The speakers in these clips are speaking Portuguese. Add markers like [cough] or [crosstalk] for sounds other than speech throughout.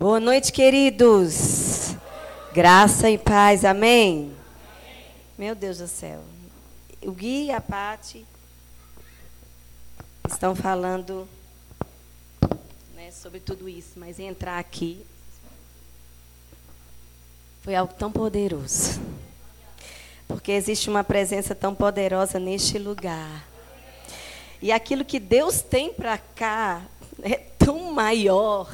Boa noite, queridos. Graça e paz, amém? Meu Deus do céu. O Gui e a Pati estão falando né, sobre tudo isso, mas entrar aqui foi algo tão poderoso. Porque existe uma presença tão poderosa neste lugar. E aquilo que Deus tem para cá é tão maior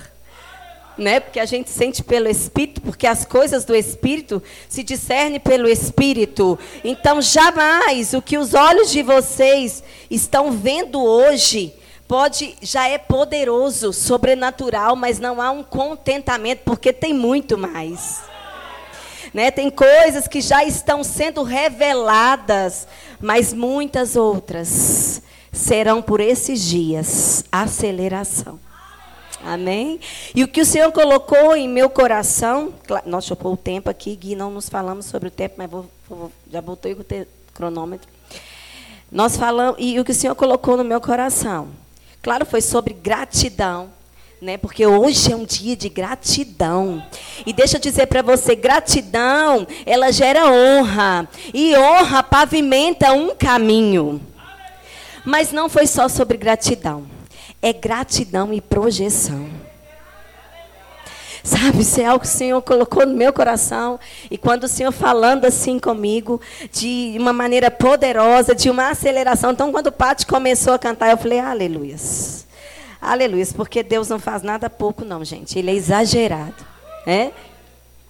né? Porque a gente sente pelo Espírito, porque as coisas do Espírito se discernem pelo Espírito. Então, jamais o que os olhos de vocês estão vendo hoje pode já é poderoso, sobrenatural, mas não há um contentamento porque tem muito mais. Né? Tem coisas que já estão sendo reveladas, mas muitas outras serão por esses dias aceleração. Amém? E o que o Senhor colocou em meu coração, nós chocou o tempo aqui, Gui, não nos falamos sobre o tempo, mas vou, vou, já com o cronômetro. Nós falamos, e o que o Senhor colocou no meu coração, claro, foi sobre gratidão, né? Porque hoje é um dia de gratidão. E deixa eu dizer para você, gratidão, ela gera honra, e honra pavimenta um caminho. Mas não foi só sobre gratidão é gratidão e projeção. Sabe, isso é algo que o Senhor colocou no meu coração. E quando o Senhor falando assim comigo, de uma maneira poderosa, de uma aceleração. Então, quando o Pati começou a cantar, eu falei, aleluias. Aleluias, porque Deus não faz nada pouco, não, gente. Ele é exagerado. É?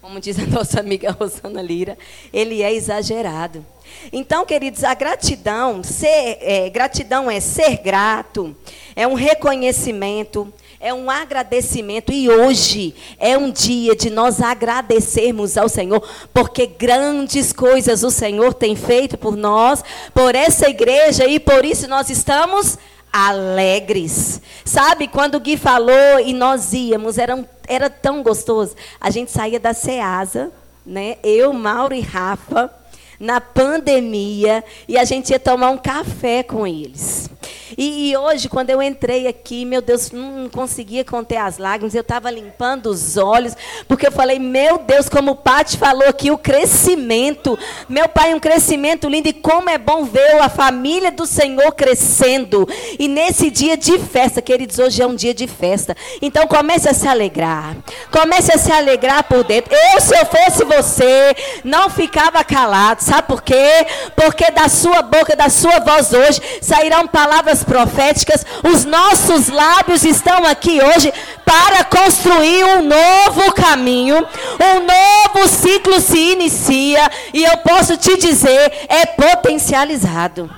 Como diz a [laughs] nossa amiga Rosana Lira, ele é exagerado. Então, queridos, a gratidão, ser, é, gratidão é ser grato, é um reconhecimento, é um agradecimento. E hoje é um dia de nós agradecermos ao Senhor, porque grandes coisas o Senhor tem feito por nós, por essa igreja, e por isso nós estamos alegres. Sabe, quando o Gui falou e nós íamos, era, era tão gostoso. A gente saía da Ceasa, né? Eu, Mauro e Rafa na pandemia e a gente ia tomar um café com eles. E, e hoje, quando eu entrei aqui, meu Deus, não conseguia conter as lágrimas, eu estava limpando os olhos, porque eu falei, meu Deus, como o Pati falou aqui, o crescimento. Meu pai, um crescimento lindo, e como é bom ver a família do Senhor crescendo. E nesse dia de festa, queridos, hoje é um dia de festa. Então comece a se alegrar. Comece a se alegrar por dentro. Eu, se eu fosse você, não ficava calado. Sabe por quê? Porque da sua boca, da sua voz hoje, sairão palavras proféticas, os nossos lábios estão aqui hoje para construir um novo caminho, um novo ciclo se inicia, e eu posso te dizer, é potencializado.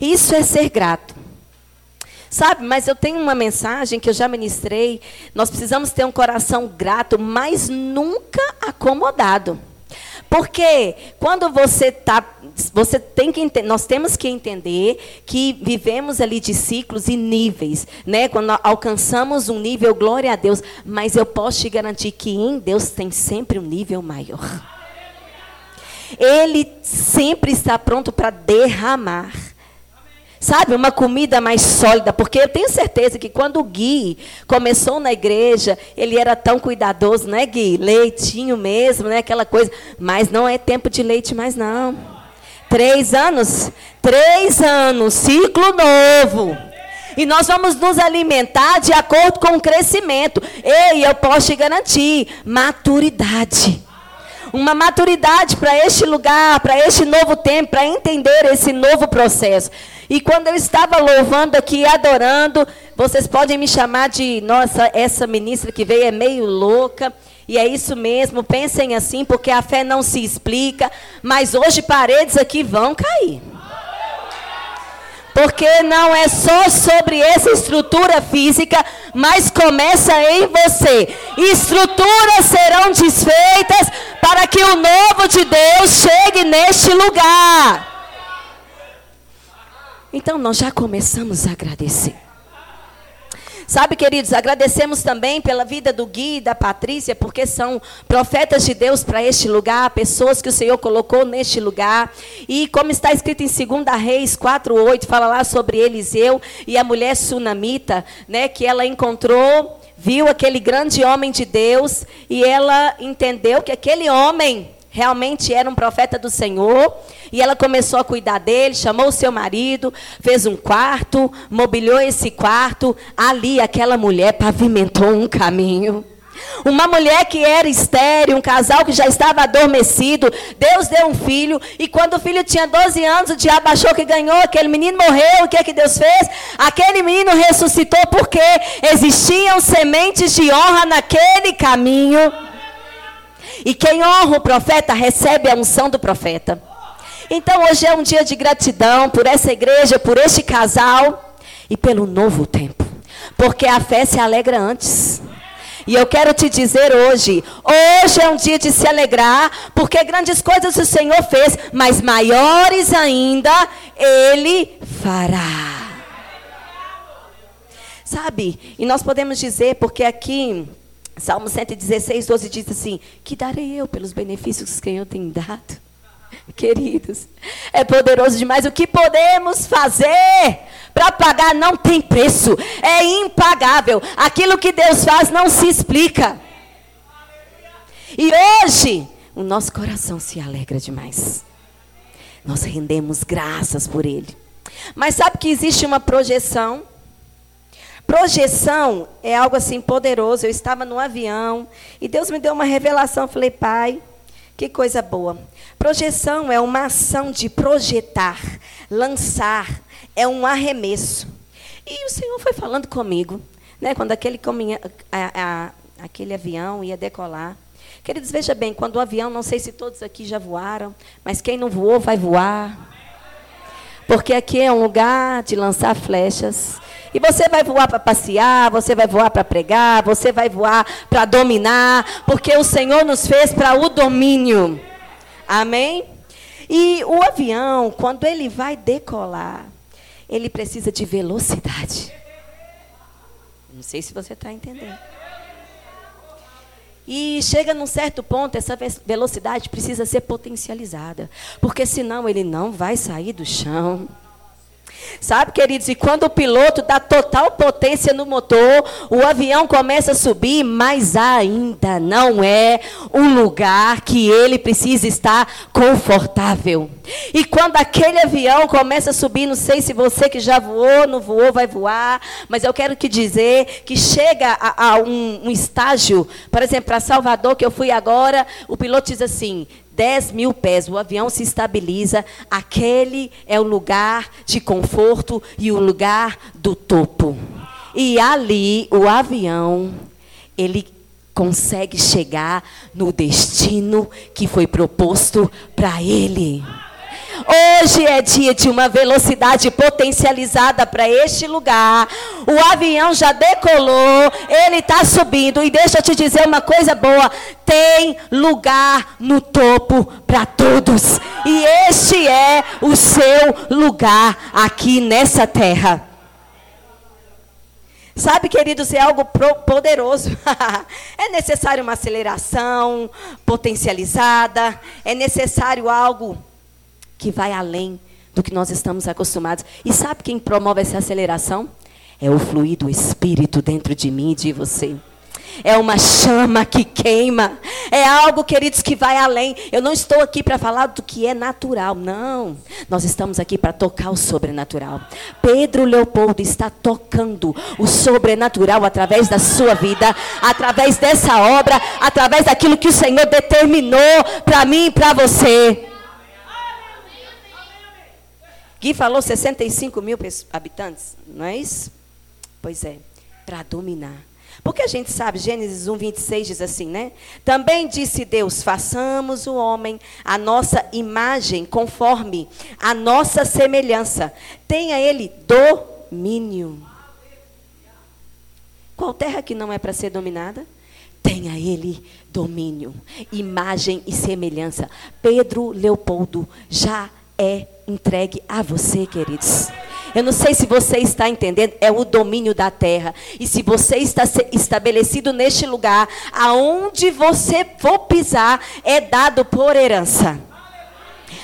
Isso é ser grato. Sabe, mas eu tenho uma mensagem que eu já ministrei. Nós precisamos ter um coração grato, mas nunca acomodado. Porque quando você está você tem que nós temos que entender que vivemos ali de ciclos e níveis, né? Quando alcançamos um nível, glória a Deus, mas eu posso te garantir que em Deus tem sempre um nível maior. Ele sempre está pronto para derramar. Sabe, uma comida mais sólida, porque eu tenho certeza que quando o Gui começou na igreja, ele era tão cuidadoso, né, Gui? Leitinho mesmo, né, aquela coisa. Mas não é tempo de leite mais, não. Três anos? Três anos, ciclo novo. E nós vamos nos alimentar de acordo com o crescimento. Ei, eu posso te garantir, maturidade. Uma maturidade para este lugar, para este novo tempo, para entender esse novo processo. E quando eu estava louvando aqui, adorando, vocês podem me chamar de, nossa, essa ministra que veio é meio louca. E é isso mesmo, pensem assim, porque a fé não se explica, mas hoje paredes aqui vão cair. Porque não é só sobre essa estrutura física, mas começa em você. Estruturas serão desfeitas para que o novo de Deus chegue neste lugar. Então nós já começamos a agradecer. Sabe, queridos, agradecemos também pela vida do Gui e da Patrícia, porque são profetas de Deus para este lugar, pessoas que o Senhor colocou neste lugar. E como está escrito em 2 Reis 4:8, fala lá sobre Eliseu e a mulher sunamita, né, que ela encontrou viu aquele grande homem de Deus e ela entendeu que aquele homem realmente era um profeta do Senhor. E ela começou a cuidar dele, chamou o seu marido, fez um quarto, mobiliou esse quarto. Ali, aquela mulher pavimentou um caminho. Uma mulher que era estéril, um casal que já estava adormecido, Deus deu um filho, e quando o filho tinha 12 anos, o diabo achou que ganhou, aquele menino morreu, o que é que Deus fez? Aquele menino ressuscitou porque existiam sementes de honra naquele caminho. E quem honra o profeta recebe a unção do profeta. Então hoje é um dia de gratidão por essa igreja, por este casal e pelo novo tempo. Porque a fé se alegra antes. E eu quero te dizer hoje, hoje é um dia de se alegrar, porque grandes coisas o Senhor fez, mas maiores ainda Ele fará. Sabe? E nós podemos dizer, porque aqui, Salmo 116, 12 diz assim: Que darei eu pelos benefícios que eu tenho dado? [laughs] Queridos, é poderoso demais. O que podemos fazer para pagar não tem preço, é impagável. Aquilo que Deus faz não se explica. E hoje, o nosso coração se alegra demais. Nós rendemos graças por Ele. Mas sabe que existe uma projeção? Projeção é algo assim poderoso. Eu estava no avião e Deus me deu uma revelação. Eu falei, Pai, que coisa boa. Projeção é uma ação de projetar, lançar, é um arremesso. E o Senhor foi falando comigo, né, quando aquele, a, a, aquele avião ia decolar. Queridos, veja bem, quando o avião, não sei se todos aqui já voaram, mas quem não voou vai voar. Porque aqui é um lugar de lançar flechas. E você vai voar para passear, você vai voar para pregar, você vai voar para dominar, porque o Senhor nos fez para o domínio. Amém? E o avião, quando ele vai decolar, ele precisa de velocidade. Não sei se você está entendendo. E chega num certo ponto, essa velocidade precisa ser potencializada, porque senão ele não vai sair do chão. Sabe, queridos, e quando o piloto dá total potência no motor, o avião começa a subir, mas ainda não é um lugar que ele precisa estar confortável. E quando aquele avião começa a subir, não sei se você que já voou, não voou, vai voar, mas eu quero que dizer que chega a, a um, um estágio, por exemplo, para Salvador, que eu fui agora, o piloto diz assim: 10 mil pés, o avião se estabiliza, aquele é o lugar de conforto e o lugar do topo. E ali o avião, ele consegue chegar no destino que foi proposto para ele. Hoje é dia de uma velocidade potencializada para este lugar. O avião já decolou, ele está subindo. E deixa eu te dizer uma coisa boa: tem lugar no topo para todos. E este é o seu lugar aqui nessa terra. Sabe, queridos, é algo poderoso. [laughs] é necessário uma aceleração potencializada, é necessário algo que vai além do que nós estamos acostumados. E sabe quem promove essa aceleração? É o fluir do Espírito dentro de mim e de você. É uma chama que queima. É algo, queridos, que vai além. Eu não estou aqui para falar do que é natural. Não. Nós estamos aqui para tocar o sobrenatural. Pedro Leopoldo está tocando o sobrenatural através da sua vida, através dessa obra, através daquilo que o Senhor determinou para mim e para você. Gui falou 65 mil habitantes, não é isso? Pois é, para dominar. Porque a gente sabe, Gênesis 1, 26 diz assim, né? Também disse Deus: façamos o homem a nossa imagem, conforme a nossa semelhança. Tenha ele domínio. Qual terra que não é para ser dominada? Tenha ele domínio, imagem e semelhança. Pedro Leopoldo já é entregue a você, queridos. Eu não sei se você está entendendo, é o domínio da terra. E se você está estabelecido neste lugar, aonde você for pisar, é dado por herança.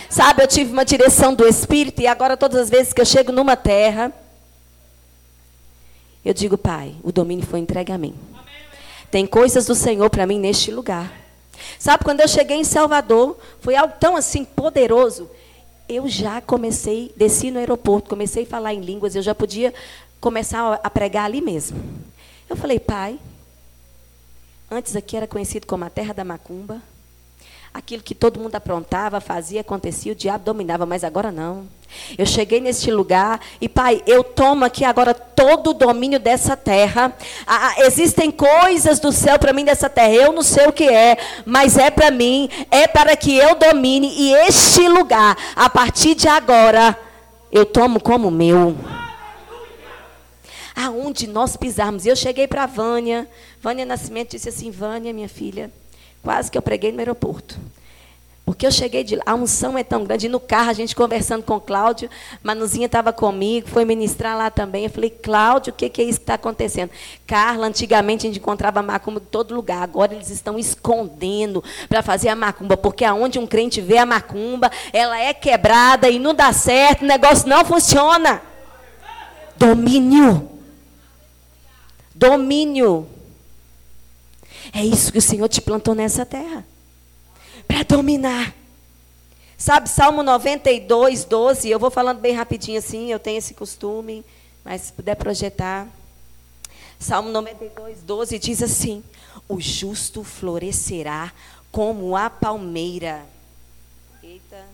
Sabe, eu tive uma direção do Espírito e agora todas as vezes que eu chego numa terra, eu digo, Pai, o domínio foi entregue a mim. tem coisas do Senhor para mim neste lugar. Sabe, quando eu cheguei em Salvador, foi algo tão assim poderoso. Eu já comecei, desci no aeroporto, comecei a falar em línguas, eu já podia começar a pregar ali mesmo. Eu falei, pai, antes aqui era conhecido como a terra da macumba. Aquilo que todo mundo aprontava, fazia, acontecia, o diabo dominava, mas agora não. Eu cheguei neste lugar e, Pai, eu tomo aqui agora todo o domínio dessa terra. Ah, ah existem coisas do céu para mim dessa terra. Eu não sei o que é, mas é para mim, é para que eu domine. E este lugar, a partir de agora, eu tomo como meu. Aonde nós pisarmos. Eu cheguei para Vânia. Vânia Nascimento disse assim: Vânia, minha filha, quase que eu preguei no aeroporto. Porque eu cheguei de lá, a unção é tão grande. E no carro, a gente conversando com Cláudio, Manuzinha estava comigo, foi ministrar lá também. Eu falei, Cláudio, o que, que é isso que está acontecendo? Carla, antigamente a gente encontrava macumba em todo lugar. Agora eles estão escondendo para fazer a macumba. Porque aonde um crente vê a macumba, ela é quebrada e não dá certo, o negócio não funciona. Domínio. Domínio. É isso que o Senhor te plantou nessa terra para dominar. Sabe, Salmo 92, 12, eu vou falando bem rapidinho assim, eu tenho esse costume, mas se puder projetar. Salmo 92, 12 diz assim: O justo florescerá como a palmeira. Eita.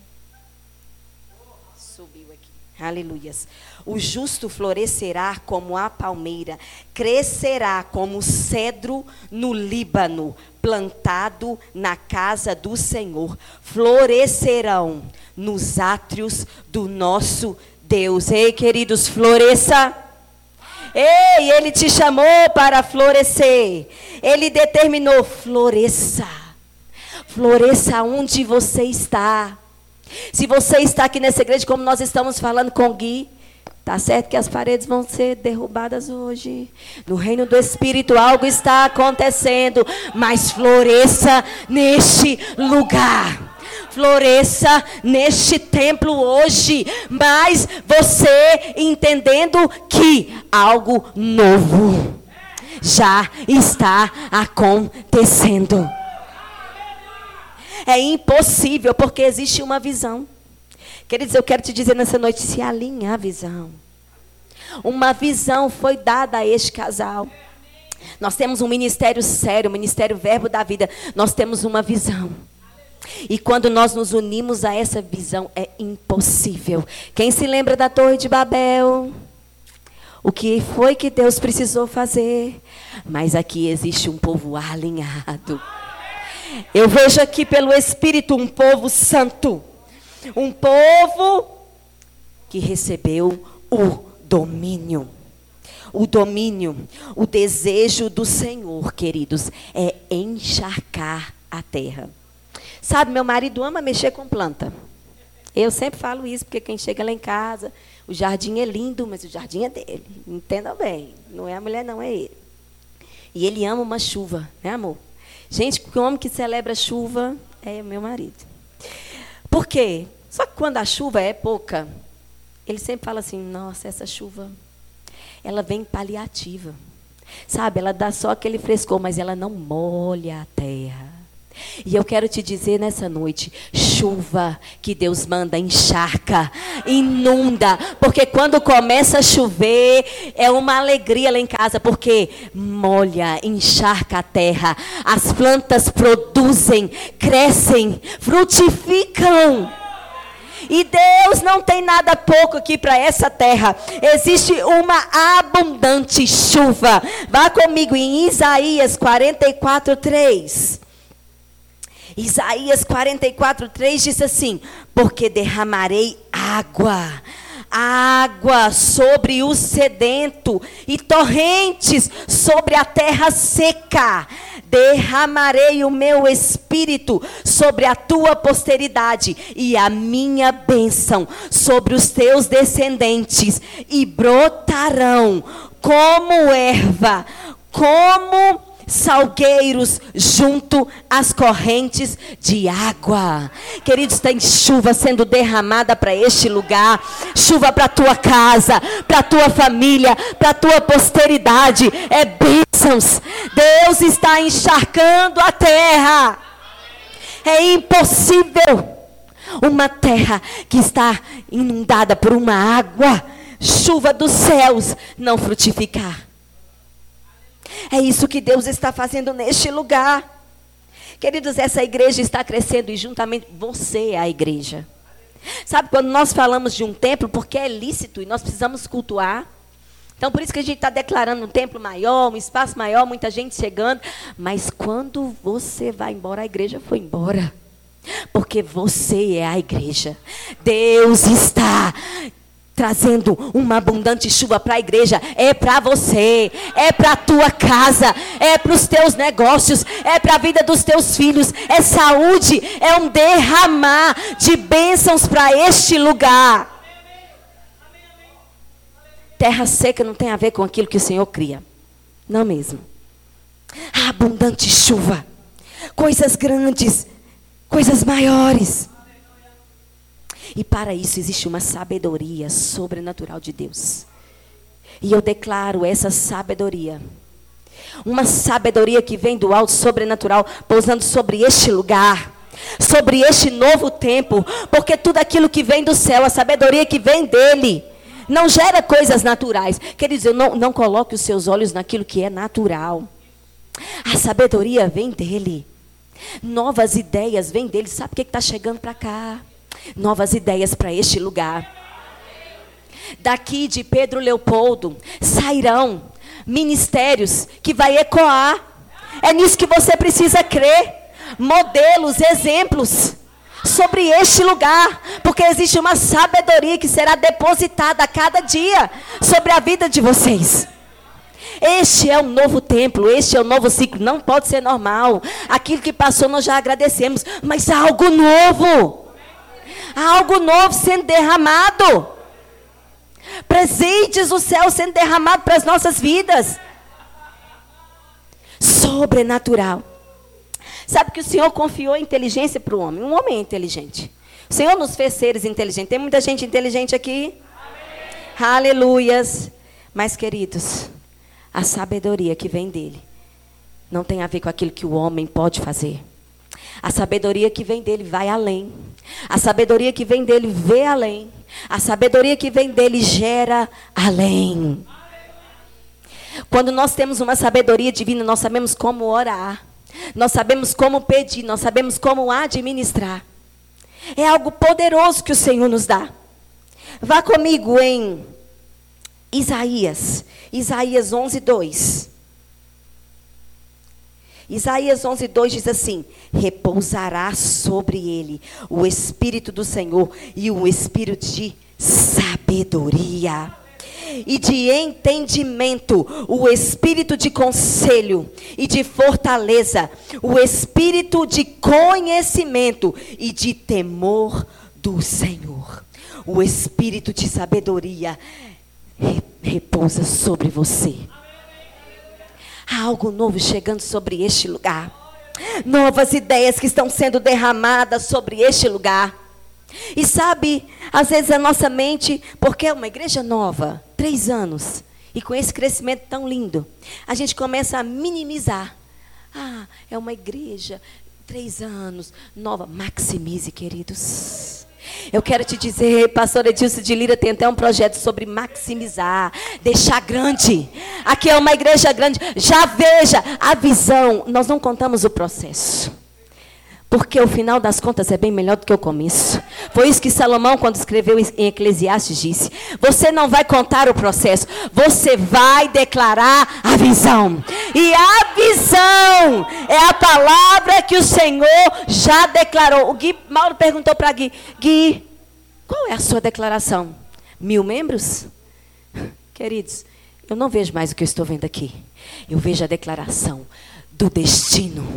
Subiu aqui. Aleluias. O justo florescerá como a palmeira, crescerá como o cedro no Líbano, plantado na casa do Senhor. Florescerão nos átrios do nosso Deus. Ei, queridos, floresça. Ei, ele te chamou para florescer. Ele determinou, floresça. Floresça onde você está. Se você está aqui nessa igreja, como nós estamos falando com Gui, Tá certo que as paredes vão ser derrubadas hoje. No reino do Espírito algo está acontecendo, mas floresça neste lugar. Floresça neste templo hoje, mas você entendendo que algo novo já está acontecendo. É impossível porque existe uma visão. Queridos, eu quero te dizer nessa noite: se alinha a visão. Uma visão foi dada a este casal. Nós temos um ministério sério, o ministério Verbo da Vida. Nós temos uma visão. E quando nós nos unimos a essa visão, é impossível. Quem se lembra da Torre de Babel? O que foi que Deus precisou fazer? Mas aqui existe um povo alinhado. Eu vejo aqui pelo Espírito um povo santo. Um povo que recebeu o domínio. O domínio, o desejo do Senhor, queridos, é encharcar a terra. Sabe, meu marido ama mexer com planta. Eu sempre falo isso, porque quem chega lá em casa, o jardim é lindo, mas o jardim é dele. Entenda bem. Não é a mulher, não, é ele. E ele ama uma chuva, né, amor? Gente, o homem que celebra chuva é meu marido. Por quê? Só que quando a chuva é pouca, ele sempre fala assim: nossa, essa chuva, ela vem paliativa. Sabe, ela dá só aquele frescor, mas ela não molha a terra. E eu quero te dizer nessa noite: chuva que Deus manda encharca, inunda, porque quando começa a chover é uma alegria lá em casa, porque molha, encharca a terra, as plantas produzem, crescem, frutificam. E Deus não tem nada pouco aqui para essa terra. Existe uma abundante chuva. Vá comigo em Isaías 44, 3. Isaías 44, 3 diz assim: Porque derramarei água água sobre o sedento e torrentes sobre a terra seca. Derramarei o meu espírito sobre a tua posteridade e a minha bênção sobre os teus descendentes, e brotarão como erva, como salgueiros junto às correntes de água. Queridos, tem chuva sendo derramada para este lugar, chuva para tua casa, para tua família, para tua posteridade. É bênçãos. Deus está encharcando a terra. É impossível uma terra que está inundada por uma água, chuva dos céus, não frutificar. É isso que Deus está fazendo neste lugar. Queridos, essa igreja está crescendo e juntamente você é a igreja. Sabe quando nós falamos de um templo, porque é lícito e nós precisamos cultuar. Então, por isso que a gente está declarando um templo maior, um espaço maior, muita gente chegando. Mas quando você vai embora, a igreja foi embora. Porque você é a igreja. Deus está trazendo uma abundante chuva para a igreja. É para você, é para a tua casa, é para os teus negócios, é para a vida dos teus filhos. É saúde, é um derramar de bênçãos para este lugar. Terra seca não tem a ver com aquilo que o Senhor cria. Não mesmo. A abundante chuva, coisas grandes, coisas maiores. E para isso existe uma sabedoria sobrenatural de Deus. E eu declaro essa sabedoria. Uma sabedoria que vem do alto sobrenatural, pousando sobre este lugar, sobre este novo tempo, porque tudo aquilo que vem do céu, a sabedoria que vem dele, não gera coisas naturais. Quer dizer, não, não coloque os seus olhos naquilo que é natural. A sabedoria vem dele. Novas ideias vêm dele. Sabe o que está chegando para cá? Novas ideias para este lugar. Daqui de Pedro Leopoldo sairão ministérios que vai ecoar. É nisso que você precisa crer. Modelos, exemplos sobre este lugar, porque existe uma sabedoria que será depositada a cada dia sobre a vida de vocês. Este é um novo templo, este é um novo ciclo. Não pode ser normal. Aquilo que passou nós já agradecemos, mas há algo novo. Há algo novo sendo derramado. Presentes do céu sendo derramado para as nossas vidas. Sobrenatural. Sabe que o Senhor confiou a inteligência para o homem. Um homem é inteligente. O Senhor nos fez seres inteligentes. Tem muita gente inteligente aqui? Amém. Aleluias. Mas, queridos, a sabedoria que vem dele não tem a ver com aquilo que o homem pode fazer. A sabedoria que vem dele vai além. A sabedoria que vem dele vê além. A sabedoria que vem dele gera além. Quando nós temos uma sabedoria divina, nós sabemos como orar. Nós sabemos como pedir, nós sabemos como administrar. É algo poderoso que o Senhor nos dá. Vá comigo em Isaías, Isaías 11, 2. Isaías 11, 2 diz assim: Repousará sobre ele o Espírito do Senhor e o Espírito de sabedoria e de entendimento, o espírito de conselho e de fortaleza, o espírito de conhecimento e de temor do Senhor. O espírito de sabedoria repousa sobre você. Há algo novo chegando sobre este lugar. Novas ideias que estão sendo derramadas sobre este lugar. E sabe, às vezes a nossa mente, porque é uma igreja nova, três anos, e com esse crescimento tão lindo, a gente começa a minimizar. Ah, é uma igreja, três anos, nova. Maximize, queridos. Eu quero te dizer, pastor Edilson de Lira tem até um projeto sobre maximizar, deixar grande. Aqui é uma igreja grande. Já veja a visão. Nós não contamos o processo. Porque o final das contas é bem melhor do que o começo. Foi isso que Salomão, quando escreveu em Eclesiastes, disse: Você não vai contar o processo, você vai declarar a visão. E a visão é a palavra que o Senhor já declarou. O Gui Mauro perguntou para Gui: Gui, qual é a sua declaração? Mil membros? [laughs] Queridos, eu não vejo mais o que eu estou vendo aqui. Eu vejo a declaração do destino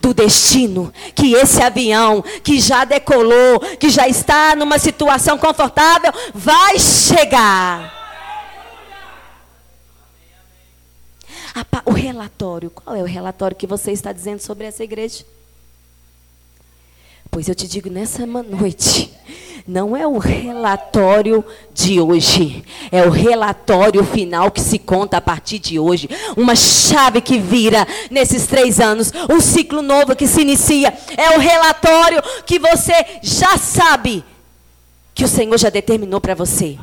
do destino, que esse avião que já decolou, que já está numa situação confortável, vai chegar. o relatório. Qual é o relatório que você está dizendo sobre essa igreja? Pois eu te digo nessa noite, não é o relatório de hoje, é o relatório final que se conta a partir de hoje. Uma chave que vira nesses três anos, um ciclo novo que se inicia. É o relatório que você já sabe que o Senhor já determinou para você.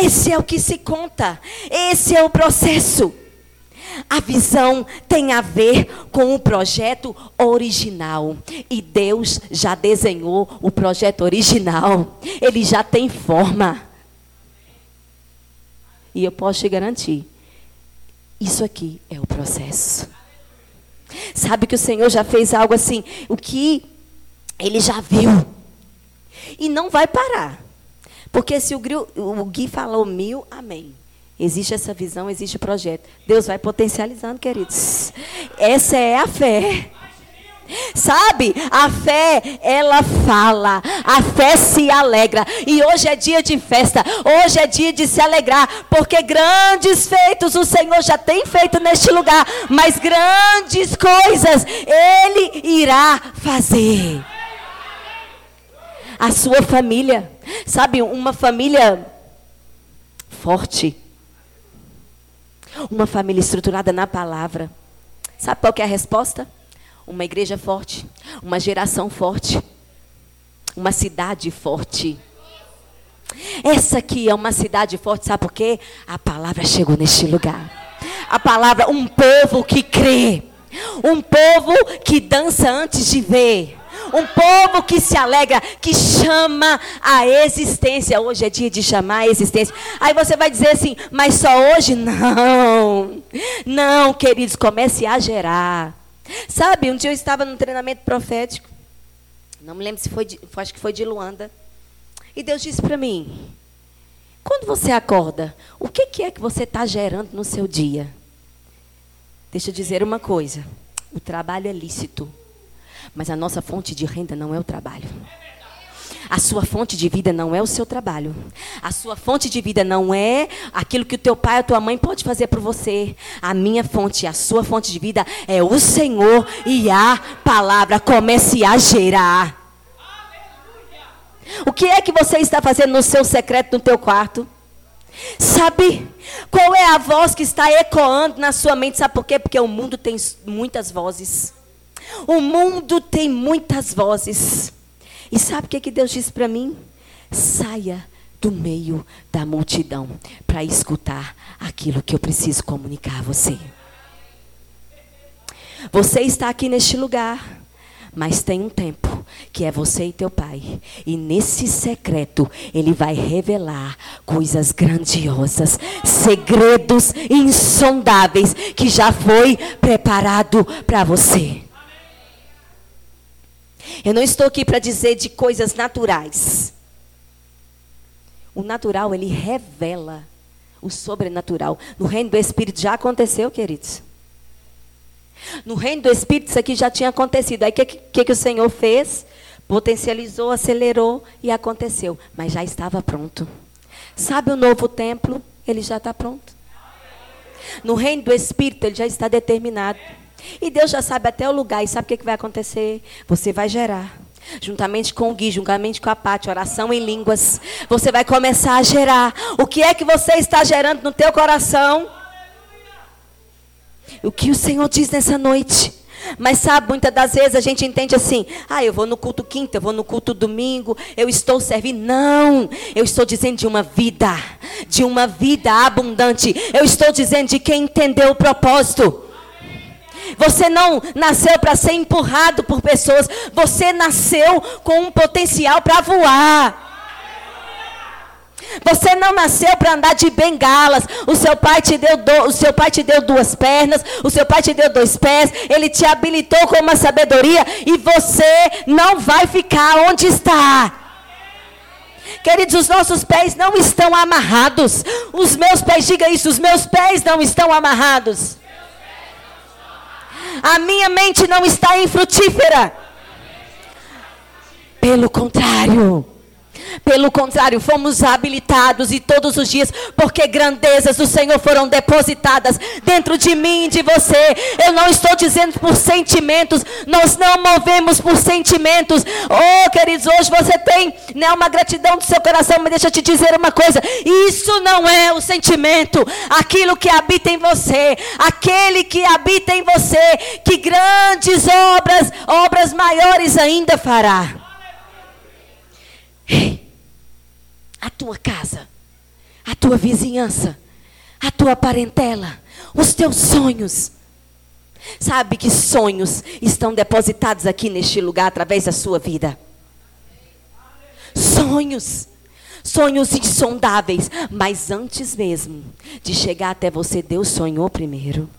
Esse é o que se conta, esse é o processo. A visão tem a ver com o projeto original. E Deus já desenhou o projeto original. Ele já tem forma. E eu posso te garantir: isso aqui é o processo. Sabe que o Senhor já fez algo assim, o que ele já viu. E não vai parar. Porque se o Gui falou mil, amém. Existe essa visão, existe o projeto. Deus vai potencializando, queridos. Essa é a fé. Sabe, a fé, ela fala, a fé se alegra. E hoje é dia de festa, hoje é dia de se alegrar, porque grandes feitos o Senhor já tem feito neste lugar, mas grandes coisas Ele irá fazer. A sua família, sabe, uma família forte, uma família estruturada na palavra. Sabe qual é a resposta? Uma igreja forte, uma geração forte, uma cidade forte. Essa aqui é uma cidade forte, sabe por quê? A palavra chegou neste lugar. A palavra, um povo que crê. Um povo que dança antes de ver. Um povo que se alegra, que chama a existência. Hoje é dia de chamar a existência. Aí você vai dizer assim, mas só hoje? Não. Não, queridos, comece a gerar. Sabe, um dia eu estava num treinamento profético. Não me lembro se foi, de, acho que foi de Luanda. E Deus disse para mim: quando você acorda, o que, que é que você está gerando no seu dia? Deixa eu dizer uma coisa: o trabalho é lícito. Mas a nossa fonte de renda não é o trabalho. A sua fonte de vida não é o seu trabalho. A sua fonte de vida não é aquilo que o teu pai ou a tua mãe pode fazer por você. A minha fonte, a sua fonte de vida é o Senhor e a palavra. Comece a gerar. O que é que você está fazendo no seu secreto, no teu quarto? Sabe qual é a voz que está ecoando na sua mente? Sabe por quê? Porque o mundo tem muitas vozes. O mundo tem muitas vozes. E sabe o que, que Deus disse para mim? Saia do meio da multidão para escutar aquilo que eu preciso comunicar a você. Você está aqui neste lugar, mas tem um tempo que é você e teu pai. E nesse secreto, ele vai revelar coisas grandiosas, segredos insondáveis que já foi preparado para você. Eu não estou aqui para dizer de coisas naturais. O natural, ele revela o sobrenatural. No reino do Espírito já aconteceu, queridos. No reino do Espírito, isso aqui já tinha acontecido. Aí o que, que, que o Senhor fez? Potencializou, acelerou e aconteceu. Mas já estava pronto. Sabe o novo templo? Ele já está pronto. No reino do Espírito, ele já está determinado. E Deus já sabe até o lugar. E sabe o que, vai acontecer? Você vai gerar. Juntamente com o Gui, juntamente com a Pati, oração em línguas. Você vai começar a gerar. O que é que você está gerando no teu coração? O que o Senhor diz nessa noite? Mas sabe, muitas das vezes a gente entende assim: ah, eu vou no culto quinta, eu vou no culto domingo, eu estou servindo. Não, eu estou dizendo de uma vida, de uma vida abundante. Eu estou dizendo de quem entendeu o propósito. Você não nasceu para ser empurrado por pessoas. Você nasceu com um potencial para voar. Você não nasceu para andar de bengalas. O seu pai te deu do, o seu pai te deu duas pernas, o seu pai te deu dois pés, ele te habilitou com uma sabedoria e você não vai ficar onde está. Queridos, os nossos pés não estão amarrados. Os meus pés, diga isso, os meus pés não estão amarrados. A minha mente não está infrutífera. Pelo contrário, Pelo contrário, fomos habilitados e todos os dias, porque grandezas do Senhor foram depositadas dentro de mim e de você. Eu não estou dizendo por sentimentos, nós não movemos por sentimentos. Oh, queridos, hoje você tem né, uma gratidão do seu coração, mas deixa eu te dizer uma coisa: isso não é o sentimento, aquilo que habita em você, aquele que habita em você, que grandes obras, obras maiores ainda fará. A tua casa, a tua vizinhança, a tua parentela, os teus sonhos. Sabe que sonhos estão depositados aqui neste lugar através da sua vida? Sonhos. Sonhos insondáveis. Mas antes mesmo de chegar até você, Deus sonhou primeiro.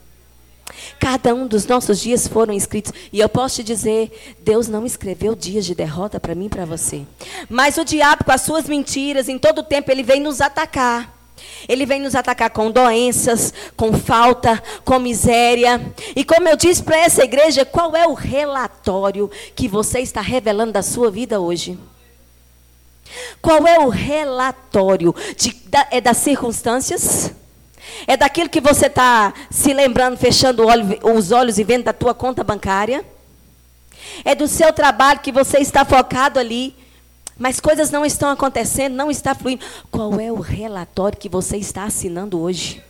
Cada um dos nossos dias foram escritos. E eu posso te dizer, Deus não escreveu dias de derrota para mim e para você. Mas o diabo, com as suas mentiras, em todo tempo, ele vem nos atacar. Ele vem nos atacar com doenças, com falta, com miséria. E como eu disse para essa igreja, qual é o relatório que você está revelando da sua vida hoje? Qual é o relatório? De, da, é das circunstâncias? É daquilo que você está se lembrando, fechando os olhos e vendo da tua conta bancária? É do seu trabalho que você está focado ali, mas coisas não estão acontecendo, não está fluindo. Qual é o relatório que você está assinando hoje?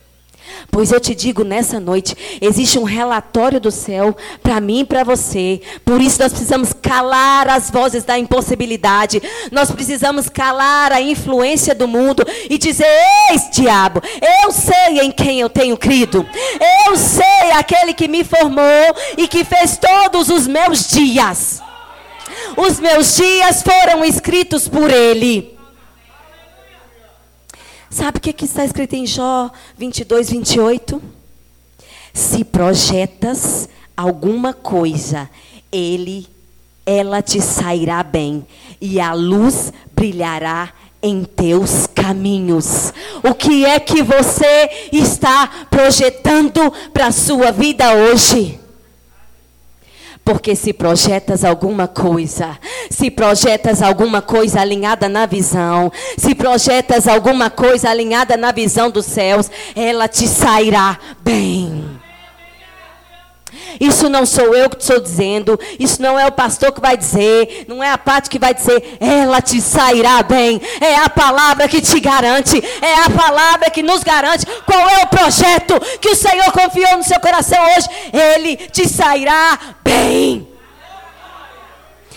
Pois eu te digo nessa noite, existe um relatório do céu para mim e para você. Por isso nós precisamos calar as vozes da impossibilidade. Nós precisamos calar a influência do mundo e dizer: "Eis, diabo, eu sei em quem eu tenho crido. Eu sei aquele que me formou e que fez todos os meus dias. Os meus dias foram escritos por ele." Sabe o que, que está escrito em Jó 22, 28? Se projetas alguma coisa, ele, ela te sairá bem, e a luz brilhará em teus caminhos. O que é que você está projetando para a sua vida hoje? Porque se projetas alguma coisa, se projetas alguma coisa alinhada na visão, se projetas alguma coisa alinhada na visão dos céus, ela te sairá bem. Isso não sou eu que estou dizendo, isso não é o pastor que vai dizer, não é a parte que vai dizer, ela te sairá bem. É a palavra que te garante, é a palavra que nos garante qual é o projeto que o Senhor confiou no seu coração hoje. Ele te sairá bem.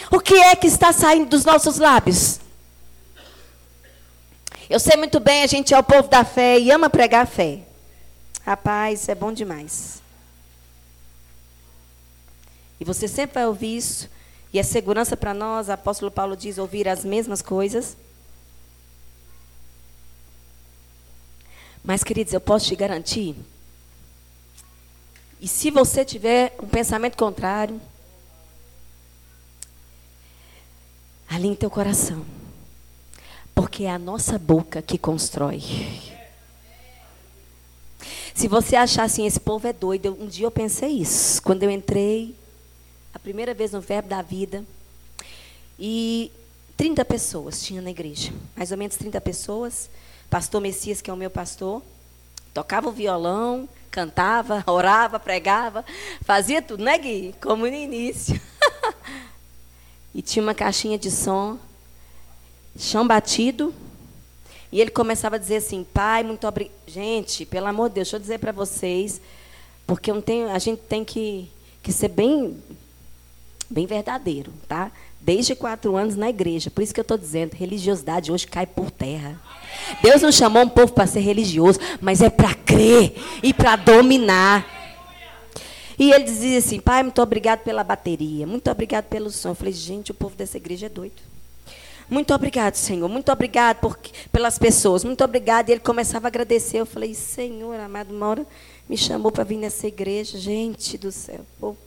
O que é que está saindo dos nossos lábios? Eu sei muito bem, a gente é o povo da fé e ama pregar a fé. Rapaz, é bom demais. E você sempre vai ouvir isso. E é segurança para nós, o apóstolo Paulo diz, ouvir as mesmas coisas. Mas, queridos, eu posso te garantir. E se você tiver um pensamento contrário, alinhe teu coração. Porque é a nossa boca que constrói. Se você achar assim, esse povo é doido, um dia eu pensei isso. Quando eu entrei a primeira vez no Verbo da Vida. E 30 pessoas tinha na igreja, mais ou menos 30 pessoas. Pastor Messias, que é o meu pastor, tocava o violão, cantava, [laughs] orava, pregava, fazia tudo, né, Gui? Como no início. [laughs] e tinha uma caixinha de som, chão batido, e ele começava a dizer assim: Pai, muito obrigado. Gente, pelo amor de Deus, deixa eu dizer para vocês, porque não tenho, a gente tem que, que ser bem bem verdadeiro, tá? Desde quatro anos na igreja. Por isso que eu estou dizendo, religiosidade hoje cai por terra. Deus não chamou um povo para ser religioso, mas é para crer e para dominar. E ele dizia assim, pai, muito obrigado pela bateria, muito obrigado pelo som. Eu falei, gente, o povo dessa igreja é doido. Muito obrigado, Senhor. Muito obrigado por, pelas pessoas. Muito obrigado. E ele começava a agradecer. Eu falei, Senhor, amado, uma hora me chamou para vir nessa igreja. Gente do céu. Povo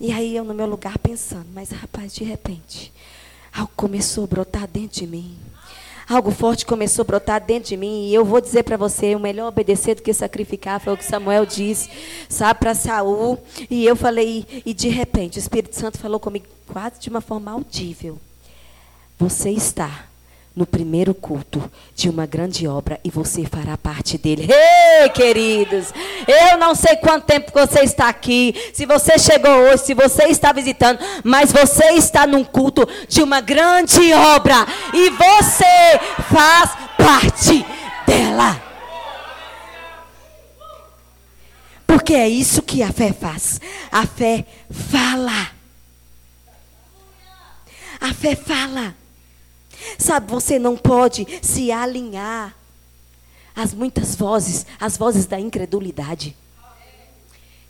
e aí eu no meu lugar pensando, mas rapaz, de repente, algo começou a brotar dentro de mim. Algo forte começou a brotar dentro de mim. E eu vou dizer para você, o melhor obedecer do que sacrificar, foi o que Samuel disse, sabe, para Saul. E eu falei, e de repente, o Espírito Santo falou comigo quase de uma forma audível. Você está no primeiro culto de uma grande obra e você fará parte dele. Ei, queridos, eu não sei quanto tempo você está aqui, se você chegou hoje, se você está visitando, mas você está num culto de uma grande obra e você faz parte dela. Porque é isso que a fé faz. A fé fala. A fé fala. Sabe, você não pode se alinhar às muitas vozes, às vozes da incredulidade.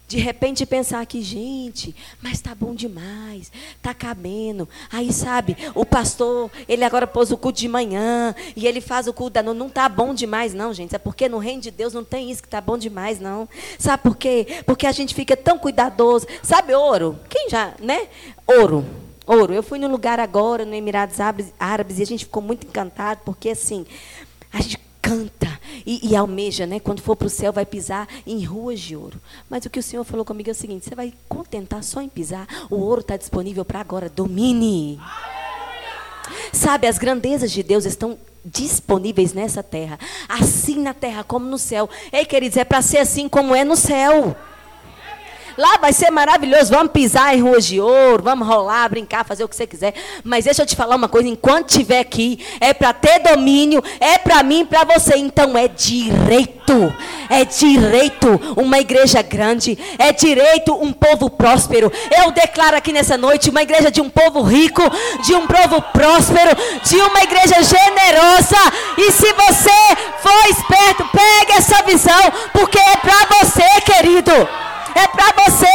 De repente pensar que, gente, mas tá bom demais, tá cabendo. Aí, sabe, o pastor, ele agora pôs o culto de manhã e ele faz o culto da noite. Não tá bom demais, não, gente. É porque no reino de Deus não tem isso que tá bom demais, não. Sabe por quê? Porque a gente fica tão cuidadoso. Sabe ouro? Quem já, né? Ouro. Ouro. Eu fui num lugar agora, no Emirados Árabes, e a gente ficou muito encantado, porque assim, a gente canta e, e almeja, né? Quando for para o céu, vai pisar em ruas de ouro. Mas o que o Senhor falou comigo é o seguinte: você vai contentar só em pisar. O ouro está disponível para agora. Domine. Sabe, as grandezas de Deus estão disponíveis nessa terra, assim na terra como no céu. Ei, queridos, é para ser assim como é no céu. Lá vai ser maravilhoso. Vamos pisar em ruas de ouro, vamos rolar, brincar, fazer o que você quiser. Mas deixa eu te falar uma coisa: enquanto estiver aqui, é para ter domínio, é para mim para você. Então é direito. É direito uma igreja grande. É direito um povo próspero. Eu declaro aqui nessa noite uma igreja de um povo rico, de um povo próspero, de uma igreja generosa. E se você for esperto, pegue essa visão, porque é para você, querido. É para você.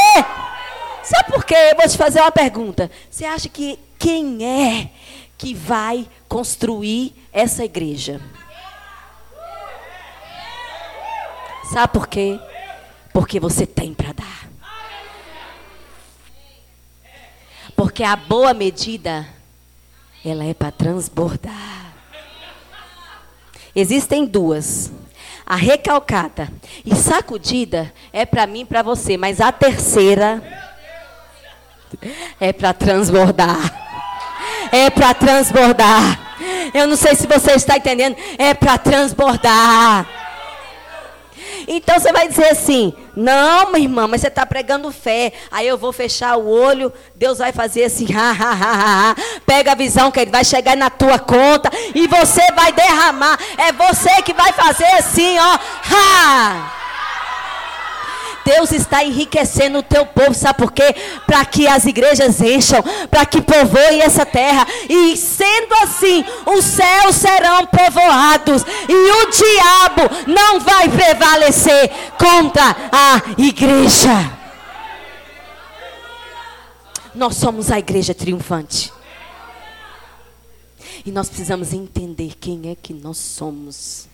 Sabe por quê? Eu vou te fazer uma pergunta. Você acha que quem é que vai construir essa igreja? Sabe por quê? Porque você tem para dar. Porque a boa medida, ela é para transbordar. Existem duas a recalcada e sacudida é para mim e para você, mas a terceira é para transbordar. É para transbordar. Eu não sei se você está entendendo, é para transbordar. Então você vai dizer assim: não, minha irmã, mas você está pregando fé. Aí eu vou fechar o olho, Deus vai fazer assim, ha, ha, ha, ha. pega a visão que ele vai chegar na tua conta e você vai derramar. É você que vai fazer assim, ó. Ha! Deus está enriquecendo o teu povo, sabe por quê? Para que as igrejas encham, para que povoem essa terra. E sendo assim, os céus serão povoados e o diabo não vai prevalecer contra a igreja. Nós somos a igreja triunfante. E nós precisamos entender quem é que nós somos.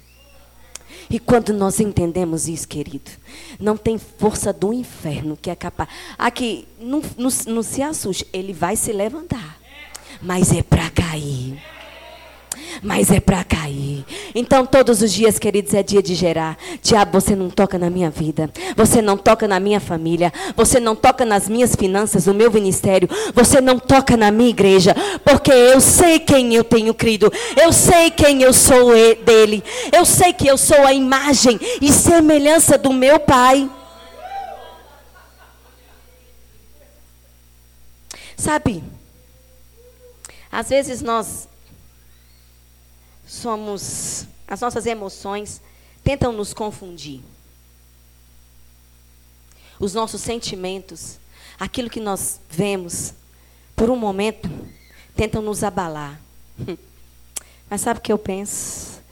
E quando nós entendemos isso, querido, não tem força do inferno que é capaz. Aqui, não, não, não se assuste, ele vai se levantar, mas é para cair mas é para cair. Então, todos os dias, queridos, é dia de gerar. Diabo, você não toca na minha vida, você não toca na minha família, você não toca nas minhas finanças, no meu ministério, você não toca na minha igreja, porque eu sei quem eu tenho crido, eu sei quem eu sou dele, eu sei que eu sou a imagem e semelhança do meu Pai. Sabe, às vezes nós somos, as nossas emoções tentam nos confundir. Os nossos sentimentos, aquilo que nós vemos, por um momento, tentam nos abalar. [laughs] Mas sabe o que eu penso?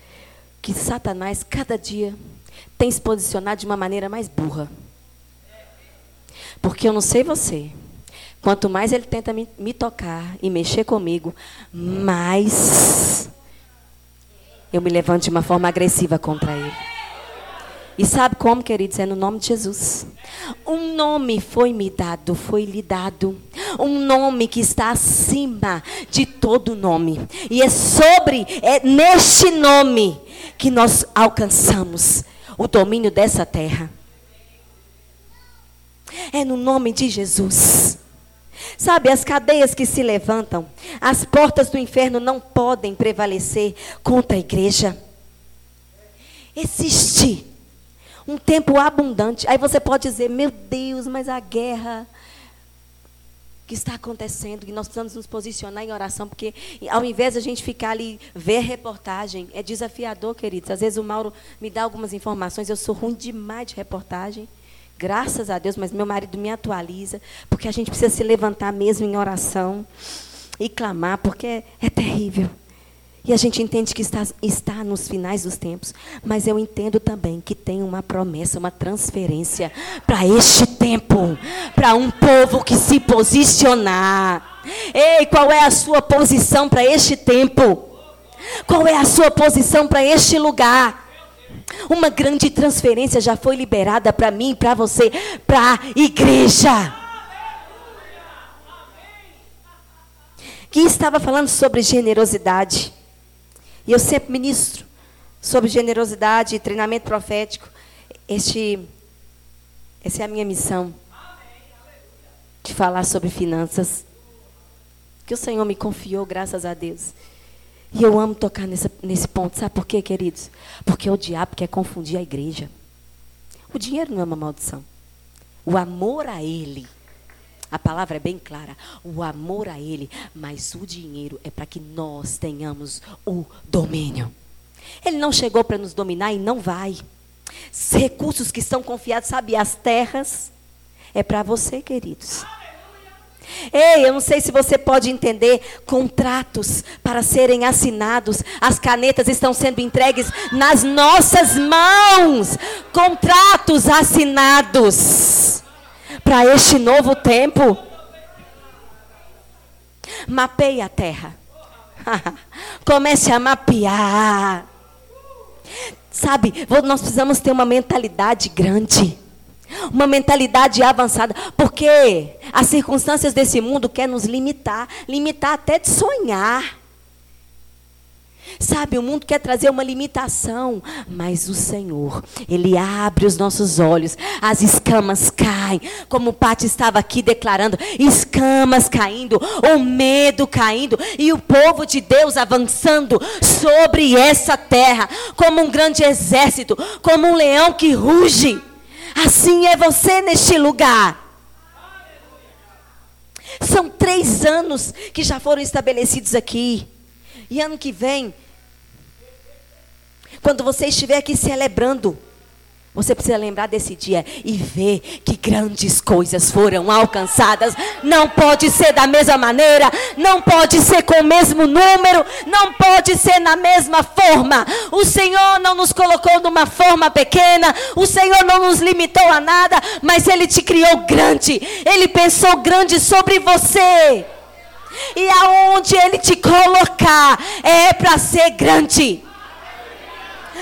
Que Satanás, cada dia, tem se posicionado de uma maneira mais burra. Porque eu não sei você. Quanto mais ele tenta me, me tocar e mexer comigo, mais eu me levanto de uma forma agressiva contra ele. E sabe como, queridos? É no nome de Jesus. Um nome foi me dado, foi lhe dado. Um nome que está acima de todo nome. E é sobre, é neste nome que nós alcançamos o domínio dessa terra. É no nome de Jesus. Sabe, as cadeias que se levantam, As portas do inferno não podem prevalecer contra a igreja. Existe um tempo abundante. Aí você pode dizer, meu Deus, mas a guerra que está acontecendo, que nós precisamos nos posicionar em oração, porque ao invés de a gente ficar ali, ver reportagem, é desafiador, queridos. Às vezes o Mauro me dá algumas informações, eu sou ruim demais de reportagem. Graças a Deus, mas meu marido me atualiza, porque a gente precisa se levantar mesmo em oração e clamar, porque é, é terrível. E a gente entende que está, está nos finais dos tempos. Mas eu entendo também que tem uma promessa, uma transferência para este tempo. Para um povo que se posicionar. Ei, qual é a sua posição para este tempo? Qual é a sua posição para este lugar? Uma grande transferência já foi liberada para mim, para você, para a igreja. Que estava falando sobre generosidade. E eu sempre ministro sobre generosidade e treinamento profético. Este, essa é a minha missão. De falar sobre finanças. Que o Senhor me confiou, graças a Deus. E eu amo tocar nesse, nesse ponto. Sabe por quê, queridos? Porque o diabo quer confundir a igreja. O dinheiro não é uma maldição. O amor a ele a palavra é bem clara. O amor a Ele, mas o dinheiro é para que nós tenhamos o domínio. Ele não chegou para nos dominar e não vai. Os recursos que são confiados, sabe, as terras, é para você, queridos. Ei, eu não sei se você pode entender contratos para serem assinados. As canetas estão sendo entregues nas nossas mãos. Contratos assinados para este novo tempo. Mapeie a terra. [laughs] Comece a mapear. Sabe, nós precisamos ter uma mentalidade grande. Uma mentalidade avançada. Porque as circunstâncias desse mundo querem nos limitar limitar até de sonhar. Sabe, o mundo quer trazer uma limitação, mas o Senhor, Ele abre os nossos olhos, as escamas caem, como o Pati estava aqui declarando: escamas caindo, o medo caindo, e o povo de Deus avançando sobre essa terra, como um grande exército, como um leão que ruge. Assim é você neste lugar. São três anos que já foram estabelecidos aqui. E ano que vem, quando você estiver aqui celebrando, você precisa lembrar desse dia e ver que grandes coisas foram alcançadas. Não pode ser da mesma maneira, não pode ser com o mesmo número, não pode ser na mesma forma. O Senhor não nos colocou numa forma pequena, o Senhor não nos limitou a nada, mas Ele te criou grande. Ele pensou grande sobre você. E aonde Ele te colocar é para ser grande.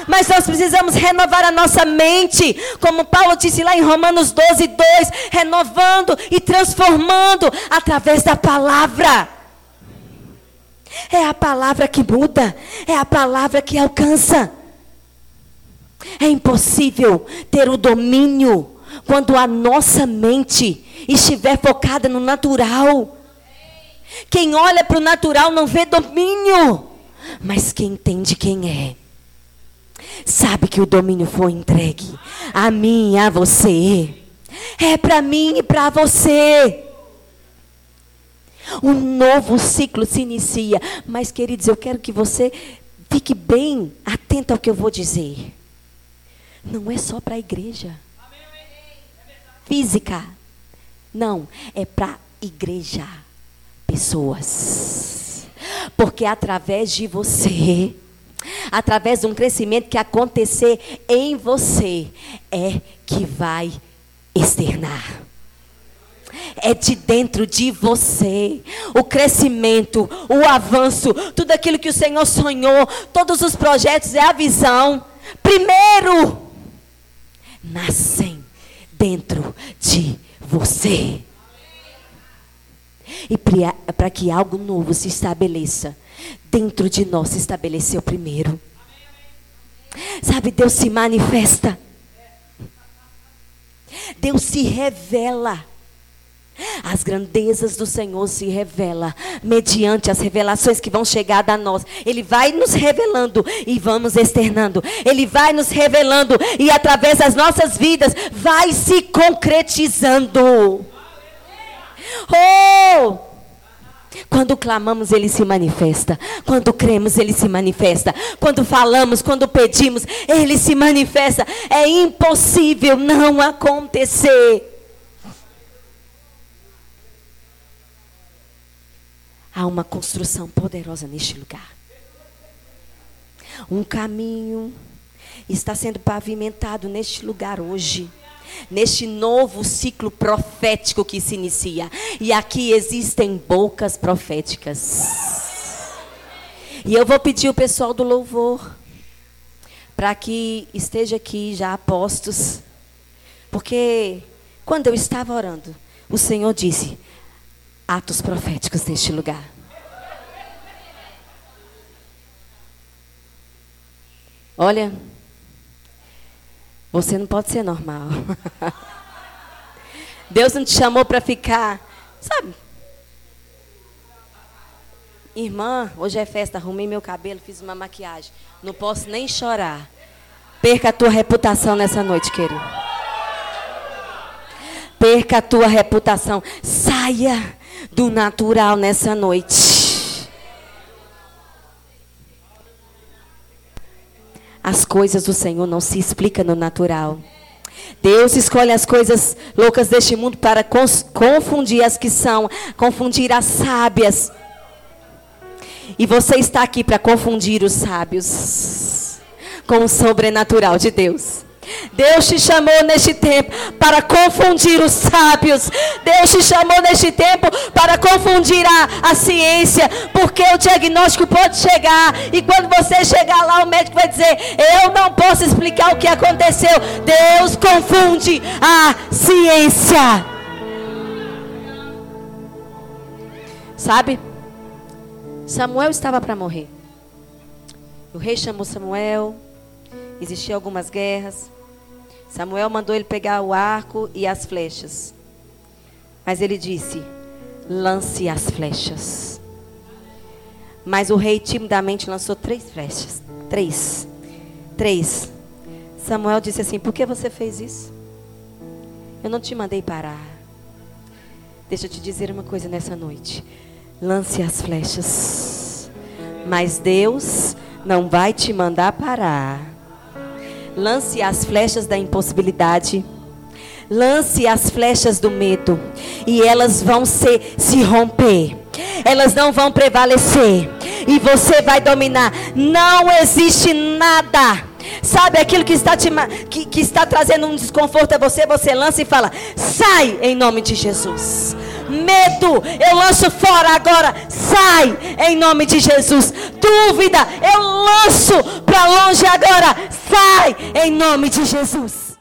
Mas nós precisamos renovar a nossa mente, como Paulo disse lá em Romanos 12, 2, renovando e transformando através da palavra. É a palavra que muda, é a palavra que alcança. É impossível ter o domínio quando a nossa mente estiver focada no natural. Quem olha para o natural não vê domínio, mas quem entende quem é, sabe que o domínio foi entregue a mim e a você. É para mim e para você. Um novo ciclo se inicia. Mas, queridos, eu quero que você fique bem atento ao que eu vou dizer. Não é só para a igreja física. Não, é para igreja pessoas. Porque através de você, através de um crescimento que acontecer em você, é que vai externar. É de dentro de você. O crescimento, o avanço, tudo aquilo que o Senhor sonhou, todos os projetos, é a visão. Primeiro, nascem dentro de você. E para que algo novo se estabeleça, dentro de nós se estabeleceu primeiro. Sabe, Deus se manifesta. Deus se revela. As grandezas do Senhor se revela mediante as revelações que vão chegar a nós. Ele vai nos revelando e vamos externando. Ele vai nos revelando e através das nossas vidas vai se concretizando. Oh! Quando clamamos, Ele se manifesta. Quando cremos, Ele se manifesta. Quando falamos, quando pedimos, Ele se manifesta. É impossível não acontecer. Há uma construção poderosa neste lugar. Um caminho está sendo pavimentado neste lugar hoje. Neste novo ciclo profético que se inicia. E aqui existem bocas proféticas. E eu vou pedir o pessoal do louvor para que esteja aqui já postos. Porque quando eu estava orando, o Senhor disse: atos proféticos neste lugar. Olha, você não pode ser normal. [laughs] Deus não te chamou para ficar, sabe? Irmã, hoje é festa, arrumei meu cabelo, fiz uma maquiagem. Não posso nem chorar. Perca a tua reputação nessa noite, querido. Perca a tua reputação. Saia do natural nessa noite. As coisas do Senhor não se explicam no natural. Deus escolhe as coisas loucas deste mundo para confundir as que são, confundir as sábias. E você está aqui para confundir os sábios com o sobrenatural de Deus. Deus te chamou neste tempo para confundir os sábios. Deus te chamou neste tempo para confundir a, a ciência. Porque o diagnóstico pode chegar. E quando você chegar lá, o médico vai dizer: Eu não posso explicar o que aconteceu. Deus confunde a ciência. Sabe? Samuel estava para morrer. O rei chamou Samuel. Existiam algumas guerras. Samuel mandou ele pegar o arco e as flechas. Mas ele disse: lance as flechas. Mas o rei timidamente lançou três flechas. Três. Três. Samuel disse assim: Por que você fez isso? Eu não te mandei parar. Deixa eu te dizer uma coisa nessa noite. Lance as flechas. Mas Deus não vai te mandar parar. Lance as flechas da impossibilidade. Lance as flechas do medo. E elas vão se, se romper. Elas não vão prevalecer. E você vai dominar. Não existe nada. Sabe aquilo que está, te, que, que está trazendo um desconforto a você? Você lança e fala: sai em nome de Jesus medo, eu lanço fora agora, sai em nome de Jesus. Dúvida, eu lanço para longe agora, sai em nome de Jesus.